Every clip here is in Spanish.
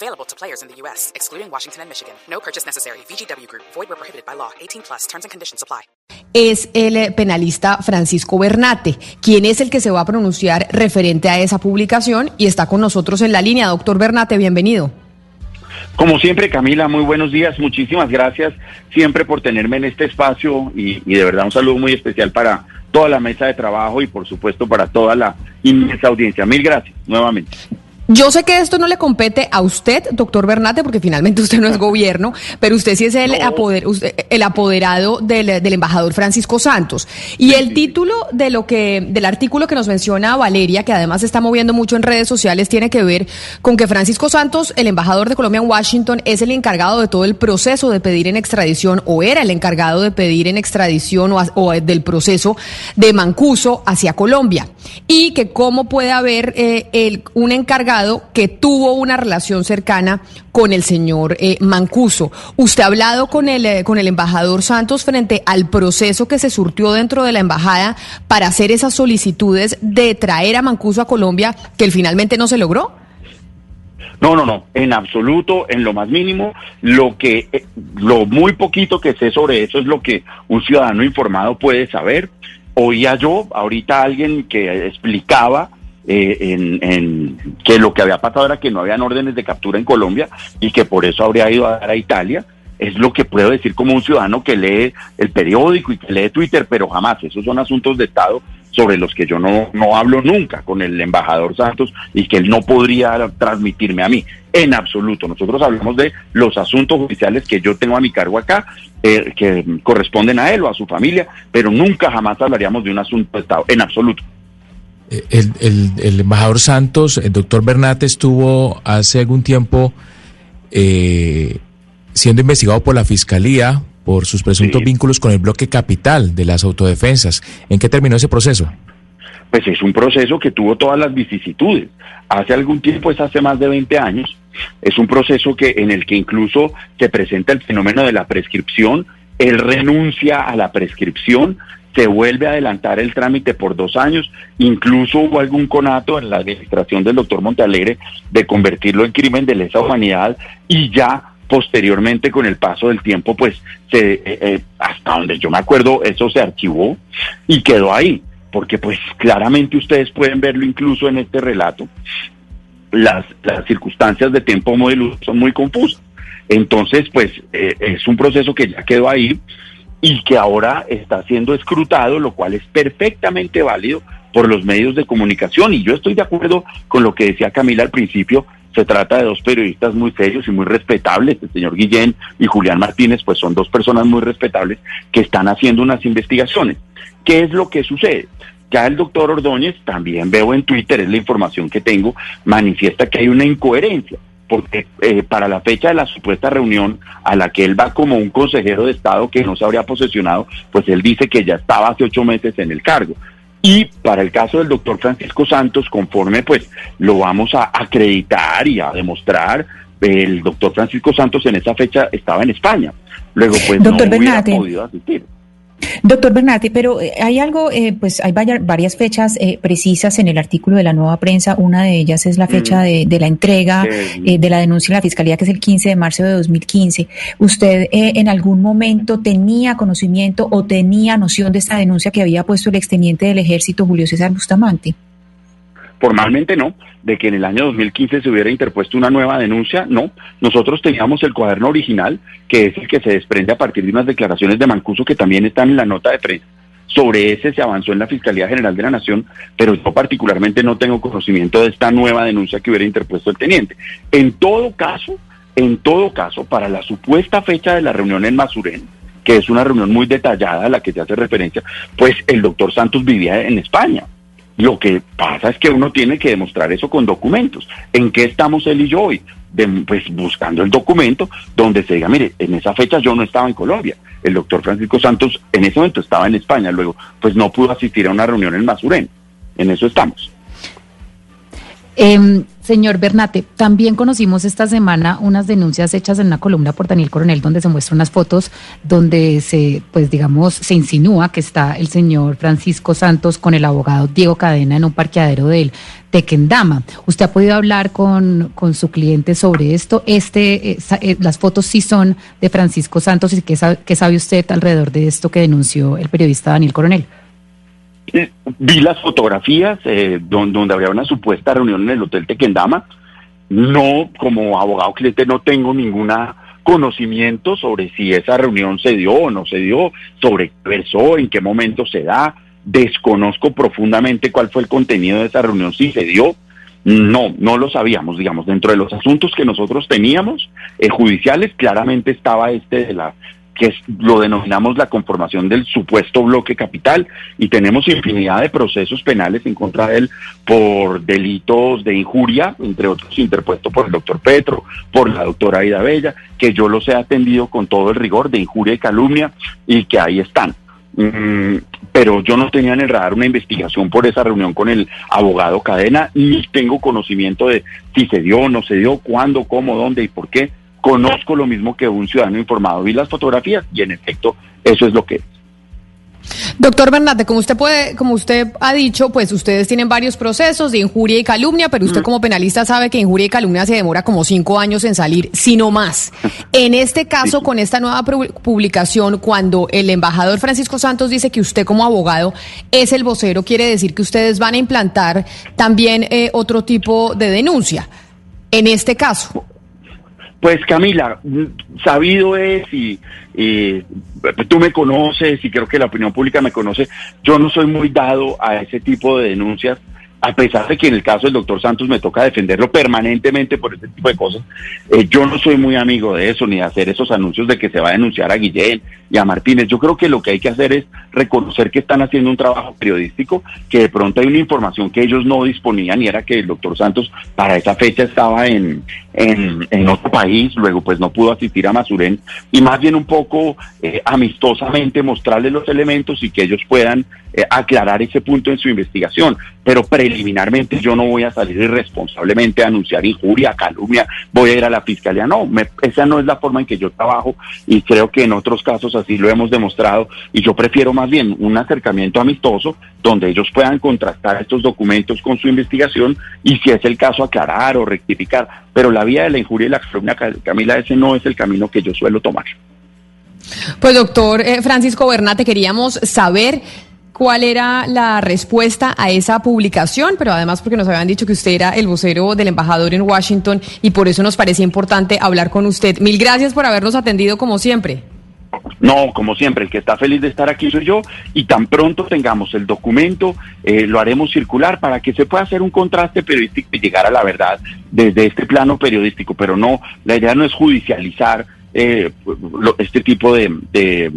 Available to players in the U.S., excluding Washington and Michigan. No purchase necessary. VGW Group. Void where prohibited by law. 18 plus. Terms and conditions apply. Es el eh, penalista Francisco Bernate, quien es el que se va a pronunciar referente a esa publicación y está con nosotros en la línea. Doctor Bernate, bienvenido. Como siempre, Camila, muy buenos días. Muchísimas gracias siempre por tenerme en este espacio y, y, de verdad un saludo muy especial para toda la mesa de trabajo y por supuesto para toda la inmensa audiencia. Mil gracias nuevamente. Yo sé que esto no le compete a usted, doctor Bernate, porque finalmente usted no es gobierno, pero usted sí es el, No. apoder- usted- el apoderado del, del embajador Francisco Santos. Y el título de lo que, del artículo que nos menciona Valeria, que además se está moviendo mucho en redes sociales, tiene que ver con que Francisco Santos, el embajador de Colombia en Washington, es el encargado de todo el proceso de pedir en extradición, o era el encargado de pedir en extradición o del proceso de Mancuso hacia Colombia. Y que cómo puede haber eh, el- un encargado que tuvo una relación cercana con el señor eh, Mancuso. ¿Usted ha hablado con el, eh, con el embajador Santos frente al proceso que se surtió dentro de la embajada para hacer esas solicitudes de traer a Mancuso a Colombia que finalmente no se logró? No, no, no, en absoluto, en lo más mínimo, lo que, eh, lo muy poquito que sé sobre eso es lo que un ciudadano informado puede saber. Oía yo ahorita alguien que explicaba eh, en, en que lo que había pasado era que no habían órdenes de captura en Colombia y que por eso habría ido a dar a Italia. Es lo que puedo decir como un ciudadano que lee el periódico y que lee Twitter, pero jamás, esos son asuntos de Estado sobre los que yo no, no hablo nunca con el embajador Santos y que él no podría transmitirme a mí. En absoluto. Nosotros hablamos de los asuntos oficiales que yo tengo a mi cargo acá, eh, que corresponden a él o a su familia, pero nunca jamás hablaríamos de un asunto de Estado. En absoluto. El, el- el embajador Santos, el doctor Bernate, estuvo hace algún tiempo eh, siendo investigado por la Fiscalía por sus presuntos Sí. vínculos con el bloque capital de las autodefensas. ¿En qué terminó ese proceso? pues es un proceso que tuvo todas las vicisitudes. Hace algún tiempo, es hace más de 20 años, es un proceso que en el que incluso se presenta el fenómeno de la prescripción, él renuncia a la prescripción, se vuelve a adelantar el trámite por dos años, incluso hubo algún conato en la administración del doctor Montalegre de convertirlo en crimen de lesa humanidad y ya posteriormente con el paso del tiempo, pues se, eh, eh, hasta donde yo me acuerdo, eso se archivó y quedó ahí porque pues claramente ustedes pueden verlo incluso en este relato, las, las circunstancias de tiempo modelo son muy confusas. Entonces, pues eh, es un proceso que ya quedó ahí y que ahora está siendo escrutado, lo cual es perfectamente válido por los medios de comunicación. Y yo estoy de acuerdo con lo que decía Camila al principio, se trata de dos periodistas muy serios y muy respetables, el señor Guillén y Julián Martínez, pues son dos personas muy respetables que están haciendo unas investigaciones. ¿Qué es lo que sucede? Ya el doctor Ordóñez, también veo en Twitter, es la información que tengo, manifiesta que hay una incoherencia, porque eh, para la fecha de la supuesta reunión a la que él va como un consejero de Estado que no se habría posesionado, pues él dice que ya estaba hace ocho meses en el cargo. Y para el caso del doctor Francisco Santos, conforme pues lo vamos a acreditar y a demostrar, el doctor Francisco Santos en esa fecha estaba en España. Luego pues Doctor no hubiera Bernate. podido asistir. Doctor Bernati, pero eh, hay algo, eh, pues hay varias fechas eh, precisas en el artículo de la nueva prensa. Una de ellas es la fecha Mm. de, de la entrega eh, de la denuncia en la Fiscalía, que es el 15 de marzo de 2015. ¿Usted eh, en algún momento tenía conocimiento o tenía noción de esta denuncia que había puesto el exteniente del ejército Julio César Bustamante? Formalmente no, de que en el año 2015 se hubiera interpuesto una nueva denuncia, no. Nosotros teníamos el cuaderno original, que es el que se desprende a partir de unas declaraciones de Mancuso que también están en la nota de prensa. Sobre ese se avanzó en la Fiscalía General de la Nación, pero yo particularmente no tengo conocimiento de esta nueva denuncia que hubiera interpuesto el teniente. En todo caso, en todo caso, para la supuesta fecha de la reunión en Masurén, que es una reunión muy detallada a la que se hace referencia, pues el doctor Santos vivía en España. Lo que pasa es que uno tiene que demostrar eso con documentos. ¿En qué estamos él y yo hoy? pues buscando el documento donde se diga, mire, en esa fecha yo no estaba en Colombia, el doctor Francisco Santos en ese momento estaba en España, luego pues no pudo asistir a una reunión en Masurén, en eso estamos. Eh, señor Bernate, también conocimos esta semana unas denuncias hechas en una columna por Daniel Coronel donde se muestran unas fotos donde se, pues digamos, se insinúa que está el señor Francisco Santos con el abogado Diego Cadena en un parqueadero del Tequendama. ¿Usted ha podido hablar con, con su cliente sobre esto? Este, eh, las fotos sí son de Francisco Santos y ¿qué sabe, qué sabe usted alrededor de esto que denunció el periodista Daniel Coronel? Vi las fotografías eh, donde, donde, había una supuesta reunión en el Hotel Tequendama. No, como abogado cliente, no tengo ninguna conocimiento sobre si esa reunión se dio o no se dio, sobre qué versó, en qué momento se da. Desconozco profundamente cuál fue el contenido de esa reunión, si se dio. No, no lo sabíamos, digamos, dentro de los asuntos que nosotros teníamos eh, judiciales, claramente estaba este de la que lo denominamos la conformación del supuesto bloque capital y tenemos infinidad de procesos penales en contra de él por delitos de injuria, entre otros interpuestos por el doctor Petro, por la doctora Aida Bella, que yo los he atendido con todo el rigor de injuria y calumnia y que ahí están. Mm, pero yo no tenía en el radar una investigación por esa reunión con el abogado Cadena, ni tengo conocimiento de si se dio no se dio, cuándo, cómo, dónde y por qué conozco lo mismo que un ciudadano informado. Vi las fotografías y en efecto eso es lo que es. Doctor Bernate, como usted puede, como usted ha dicho, pues ustedes tienen varios procesos de injuria y calumnia, pero usted mm. como penalista sabe que injuria y calumnia se demora como cinco años en salir, sino más. En este caso, con esta nueva publicación, cuando el embajador Francisco Santos dice que usted como abogado es el vocero, quiere decir que ustedes van a implantar también eh, otro tipo de denuncia. En este caso. Pues Camila, sabido es y, tú me conoces y creo que la opinión pública me conoce, yo no soy muy dado a ese tipo de denuncias a pesar de que en el caso del doctor Santos me toca defenderlo permanentemente por este tipo de cosas, eh, yo no soy muy amigo de eso, ni de hacer esos anuncios de que se va a denunciar a Guillén y a Martínez. Yo creo que lo que hay que hacer es reconocer que están haciendo un trabajo periodístico, que de pronto hay una información que ellos no disponían y era que el doctor Santos para esa fecha estaba en, en, otro país, luego pues no pudo asistir a Masurén y más bien un poco eh, amistosamente mostrarles los elementos y que ellos puedan eh, aclarar ese punto en su investigación. Pero preliminarmente yo no voy a salir irresponsablemente a anunciar injuria, calumnia, voy a ir a la fiscalía. No, esa no es la forma en que yo trabajo y creo que en otros casos así lo hemos demostrado y yo prefiero más bien un acercamiento amistoso donde ellos puedan contrastar estos documentos con su investigación y si es el caso aclarar o rectificar. Pero la vía de la injuria y la calumnia, Camila, ese no es el camino que yo suelo tomar. Pues doctor eh, Francisco Bernate, queríamos saber cuál era la respuesta a esa publicación, pero además porque nos habían dicho que usted era el vocero del embajador en Washington y por eso nos parecía importante hablar con usted. Mil gracias por habernos atendido como siempre. No, como siempre, el que está feliz de estar aquí soy yo y tan pronto tengamos el documento, eh, lo haremos circular para que se pueda hacer un contraste periodístico y llegar a la verdad desde este plano periodístico, pero no, la idea no es judicializar eh, este tipo de, de,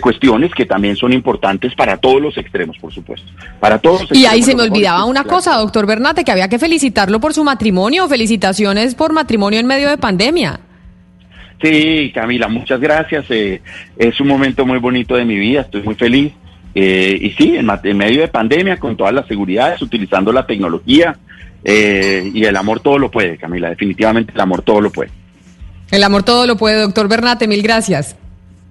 cuestiones que también son importantes para todos los extremos, por supuesto. Para todos. y ahí se me olvidaba una cosa, doctor Bernate, que había que felicitarlo por su matrimonio. Felicitaciones por matrimonio en medio de pandemia. Sí, Camila, muchas gracias. Eh, es un momento muy bonito de mi vida, estoy muy feliz. Eh, y sí, en, medio de pandemia, con todas las seguridades, utilizando la tecnología eh, y el amor todo lo puede, Camila, definitivamente el amor todo lo puede. El amor todo lo puede, doctor Bernate, mil gracias.